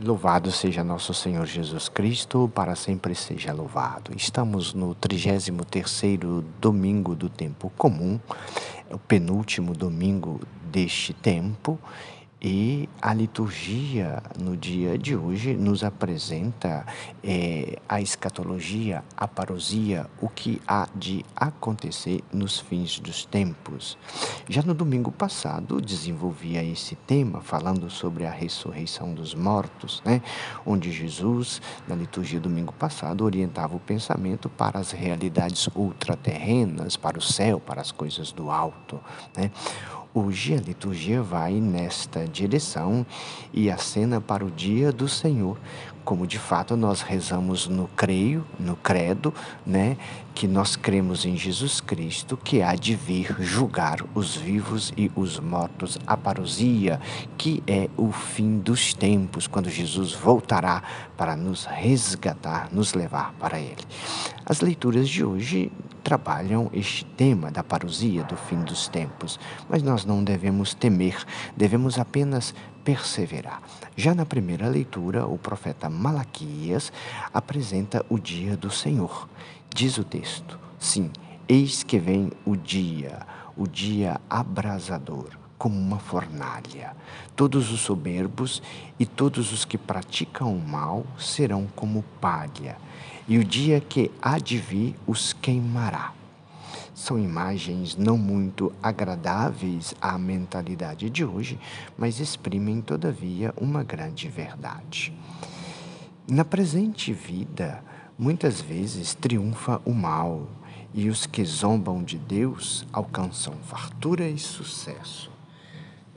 Louvado seja nosso Senhor Jesus Cristo, para sempre seja louvado. Estamos no 33º domingo do tempo comum, é o penúltimo domingo deste tempo, e a liturgia no dia de hoje nos apresenta é, a escatologia, a parousia, o que há de acontecer nos fins dos tempos. Já no domingo passado desenvolvia esse tema falando sobre a ressurreição dos mortos, né? onde Jesus, na liturgia do domingo passado, orientava o pensamento para as realidades ultraterrenas, para o céu, para as coisas do alto. Né? Hoje a liturgia vai nesta direção e acena para o dia do Senhor, como de fato nós rezamos no creio, no credo, né, que nós cremos em Jesus Cristo, que há de vir julgar os vivos e os mortos, a parousia, que é o fim dos tempos, quando Jesus voltará para nos resgatar, nos levar para ele. As leituras de hoje trabalham este tema da parousia do fim dos tempos, mas nós não devemos temer, devemos apenas perseverar. Já na primeira leitura, o profeta Malaquias apresenta o dia do Senhor. Diz o texto: Sim, eis que vem o dia, o dia abrasador como uma fornalha. Todos os soberbos e todos os que praticam o mal serão como palha, e o dia que há de vir os queimará. São imagens não muito agradáveis à mentalidade de hoje, mas exprimem, todavia, uma grande verdade. Na presente vida, muitas vezes triunfa o mal e os que zombam de Deus alcançam fartura e sucesso.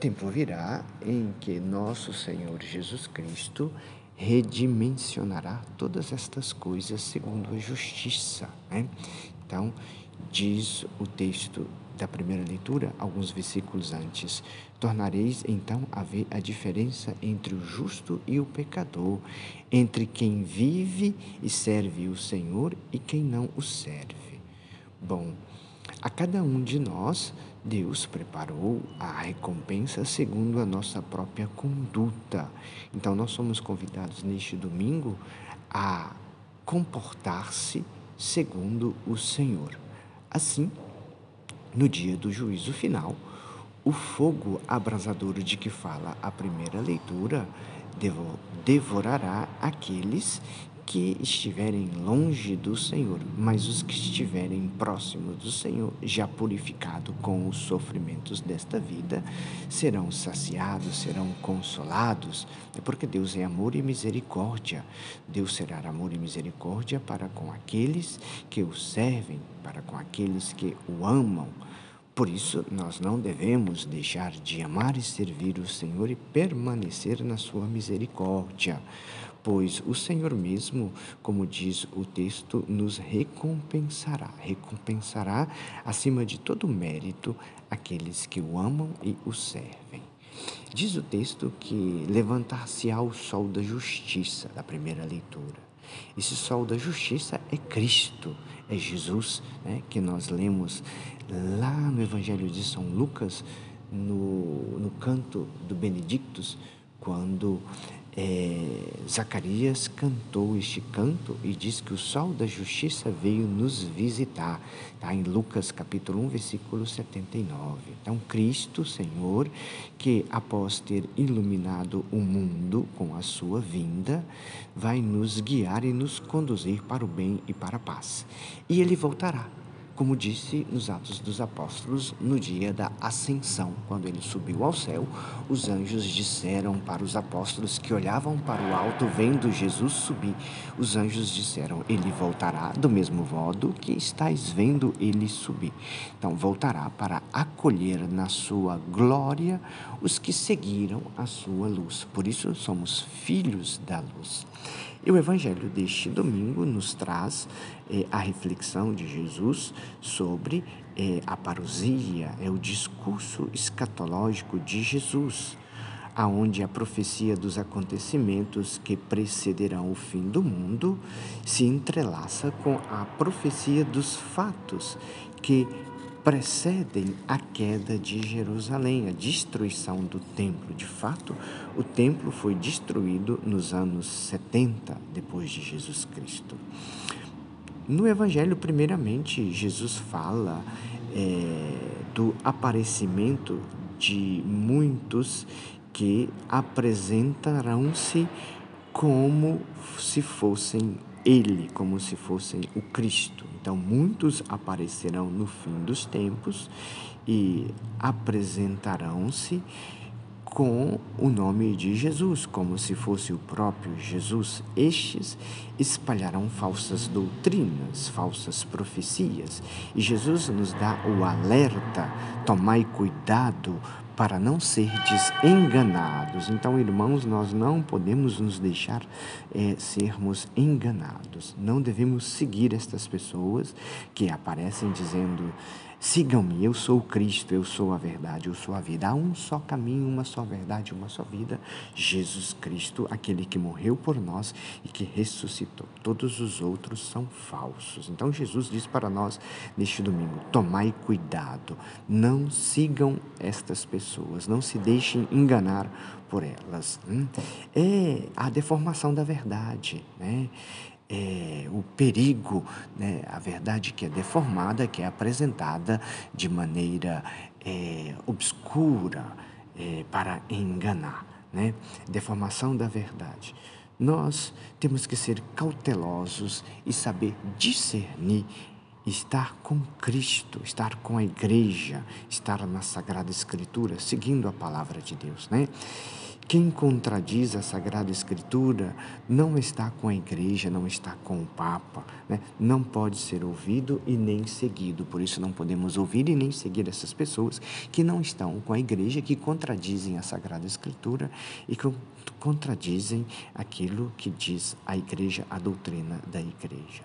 Tempo virá em que nosso Senhor Jesus Cristo redimensionará todas estas coisas segundo a justiça. Né? Então, diz o texto da primeira leitura, alguns versículos antes. Tornareis então a ver a diferença entre o justo e o pecador, entre quem vive e serve o Senhor e quem não o serve. Bom, a cada um de nós, Deus preparou a recompensa segundo a nossa própria conduta. Então, nós somos convidados neste domingo a comportar-se segundo o Senhor. Assim, no dia do juízo final, o fogo abrasador de que fala a primeira leitura devorará aqueles que estiverem longe do Senhor, mas os que estiverem próximos do Senhor, já purificado com os sofrimentos desta vida, serão saciados, serão consolados, porque Deus é amor e misericórdia. Deus será amor e misericórdia para com aqueles que o servem, para com aqueles que o amam. Por isso, nós não devemos deixar de amar e servir o Senhor e permanecer na sua misericórdia pois o Senhor mesmo, como diz o texto, nos recompensará, recompensará acima de todo mérito aqueles que o amam e o servem. Diz o texto que levantar-se-á o sol da justiça, da primeira leitura. Esse sol da justiça é Cristo, é Jesus, né, que nós lemos lá no Evangelho de São Lucas, no, no canto do Benedictus, quando é, Zacarias cantou este canto e diz que o sol da justiça veio nos visitar. Está em Lucas capítulo 1, versículo 79. Então, Cristo, Senhor, que após ter iluminado o mundo com a sua vinda, vai nos guiar e nos conduzir para o bem e para a paz. E ele voltará como disse nos Atos dos Apóstolos, no dia da ascensão, quando ele subiu ao céu, os anjos disseram para os apóstolos que olhavam para o alto, vendo Jesus subir. Os anjos disseram: Ele voltará do mesmo modo que estáis vendo ele subir. Então, voltará para acolher na sua glória os que seguiram a sua luz. Por isso, somos filhos da luz. E o Evangelho deste domingo nos traz eh, a reflexão de Jesus sobre eh, a parousia, é o discurso escatológico de Jesus, aonde a profecia dos acontecimentos que precederão o fim do mundo se entrelaça com a profecia dos fatos que precedem a queda de Jerusalém, a destruição do templo. De fato, o templo foi destruído nos anos 70 depois de Jesus Cristo. No Evangelho, primeiramente, Jesus fala é, do aparecimento de muitos que apresentarão-se como se fossem ele, como se fossem o Cristo. Então, muitos aparecerão no fim dos tempos e apresentarão-se com o nome de Jesus, como se fosse o próprio Jesus. Estes espalharão falsas doutrinas, falsas profecias. E Jesus nos dá o alerta: tomai cuidado para não serdes enganados. Então, irmãos, nós não podemos nos deixar é, sermos enganados. Não devemos seguir estas pessoas que aparecem dizendo Sigam-me, eu sou o Cristo, eu sou a verdade, eu sou a vida. Há um só caminho, uma só verdade, uma só vida. Jesus Cristo, aquele que morreu por nós e que ressuscitou. Todos os outros são falsos. Então Jesus diz para nós neste domingo: tomai cuidado, não sigam estas pessoas, não se deixem enganar por elas. Hum? É a deformação da verdade, né? É, o perigo, né, a verdade que é deformada, que é apresentada de maneira é, obscura é, para enganar. Né? Deformação da verdade. Nós temos que ser cautelosos e saber discernir estar com Cristo, estar com a igreja, estar na Sagrada Escritura, seguindo a palavra de Deus, né? Quem contradiz a Sagrada Escritura não está com a igreja, não está com o Papa, né? não pode ser ouvido e nem seguido. Por isso, não podemos ouvir e nem seguir essas pessoas que não estão com a igreja, que contradizem a Sagrada Escritura e que contradizem aquilo que diz a igreja, a doutrina da igreja.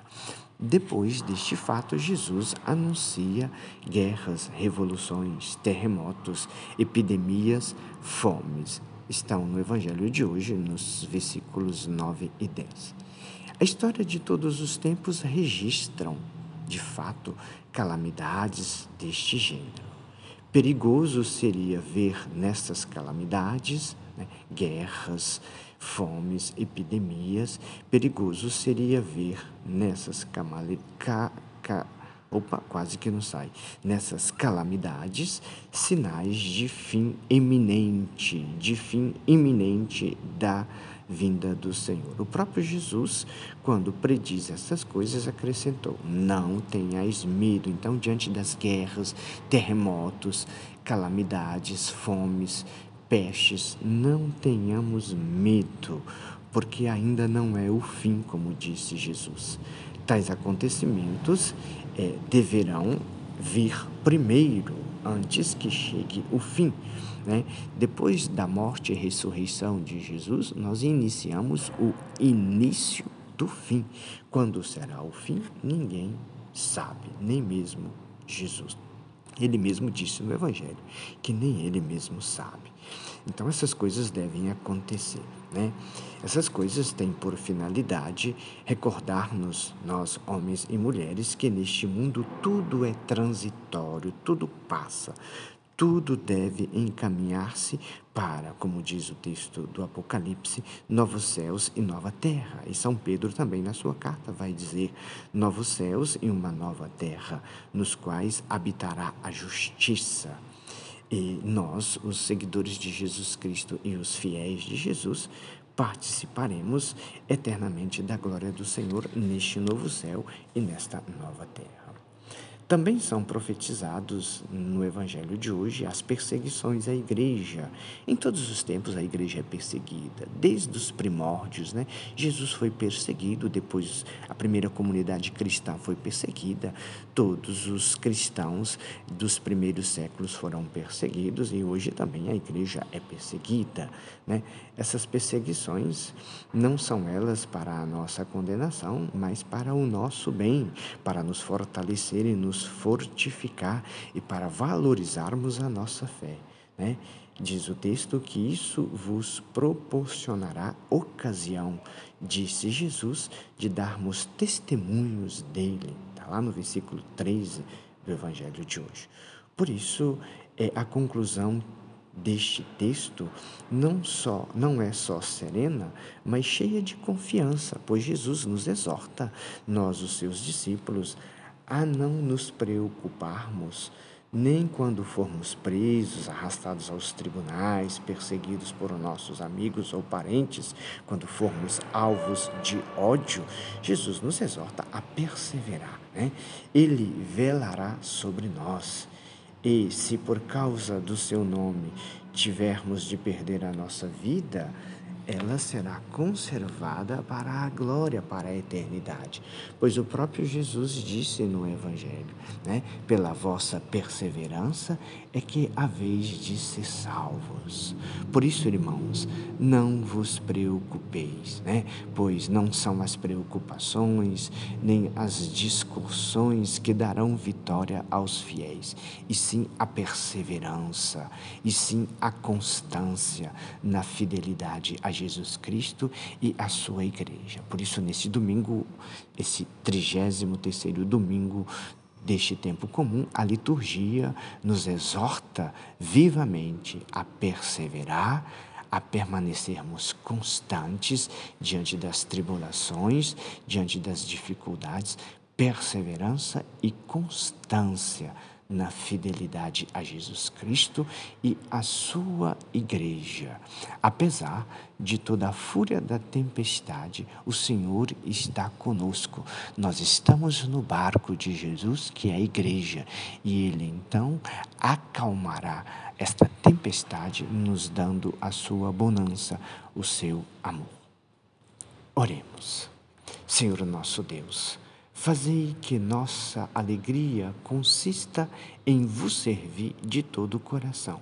Depois deste fato, Jesus anuncia guerras, revoluções, terremotos, epidemias, fomes estão no Evangelho de hoje, nos versículos 9 e 10. A história de todos os tempos registram, de fato, calamidades deste gênero. Perigoso seria ver nessas calamidades né, guerras, fomes, epidemias. Perigoso seria ver nessas camale, ca, ca, opa, quase que não sai, nessas calamidades, sinais de fim iminente, de fim iminente da vinda do Senhor. O próprio Jesus, quando prediz essas coisas, acrescentou: Não tenhais medo. Então, diante das guerras, terremotos, calamidades, fomes, pestes, não tenhamos medo, porque ainda não é o fim, como disse Jesus. Tais acontecimentos é, deverão vir primeiro, antes que chegue o fim. Né? Depois da morte e ressurreição de Jesus, nós iniciamos o início do fim. Quando será o fim, ninguém sabe, nem mesmo Jesus. Ele mesmo disse no Evangelho que nem ele mesmo sabe. Então essas coisas devem acontecer. Né? Essas coisas têm por finalidade recordar-nos, nós, homens e mulheres, que neste mundo tudo é transitório, tudo passa, tudo deve encaminhar-se para, como diz o texto do Apocalipse, novos céus e nova terra. E São Pedro também, na sua carta, vai dizer: novos céus e uma nova terra, nos quais habitará a justiça. E nós, os seguidores de Jesus Cristo e os fiéis de Jesus, participaremos eternamente da glória do Senhor neste novo céu e nesta nova terra. Também são profetizados no Evangelho de hoje as perseguições à igreja. Em todos os tempos a igreja é perseguida, desde os primórdios, né? Jesus foi perseguido, depois a primeira comunidade cristã foi perseguida, todos os cristãos dos primeiros séculos foram perseguidos e hoje também a igreja é perseguida, né? Essas perseguições não são elas para a nossa condenação, mas para o nosso bem, para nos fortalecer e nos nos fortificar e para valorizarmos a nossa fé. Né? Diz o texto que isso vos proporcionará ocasião, disse Jesus, de darmos testemunhos dele. Está lá no versículo 13, do Evangelho de hoje. Por isso, é a conclusão deste texto não só não é só serena, mas cheia de confiança, pois Jesus nos exorta, nós os seus discípulos, a não nos preocuparmos nem quando formos presos, arrastados aos tribunais, perseguidos por nossos amigos ou parentes, quando formos alvos de ódio, Jesus nos exorta a perseverar. Né? Ele velará sobre nós. E se por causa do seu nome tivermos de perder a nossa vida, ela será conservada para a glória, para a eternidade. Pois o próprio Jesus disse no Evangelho, né? Pela vossa perseverança é que haveis de ser salvos. Por isso, irmãos, não vos preocupeis, né? Pois não são as preocupações, nem as discussões que darão vitória aos fiéis, e sim a perseverança, e sim a constância na fidelidade a Jesus Cristo e a sua igreja. Por isso, nesse domingo, esse 33 terceiro domingo deste tempo comum, a liturgia nos exorta vivamente a perseverar, a permanecermos constantes diante das tribulações, diante das dificuldades, perseverança e constância na fidelidade a Jesus Cristo e a sua igreja. Apesar de toda a fúria da tempestade, o Senhor está conosco. Nós estamos no barco de Jesus, que é a igreja, e ele então acalmará esta tempestade, nos dando a sua bonança, o seu amor. Oremos. Senhor nosso Deus, Fazei que nossa alegria consista em vos servir de todo o coração,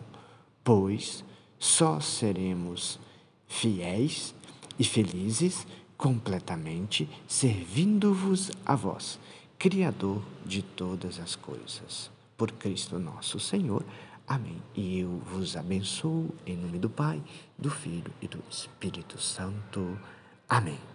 pois só seremos fiéis e felizes completamente servindo-vos a vós, Criador de todas as coisas. Por Cristo nosso Senhor. Amém. E eu vos abençoo em nome do Pai, do Filho e do Espírito Santo. Amém.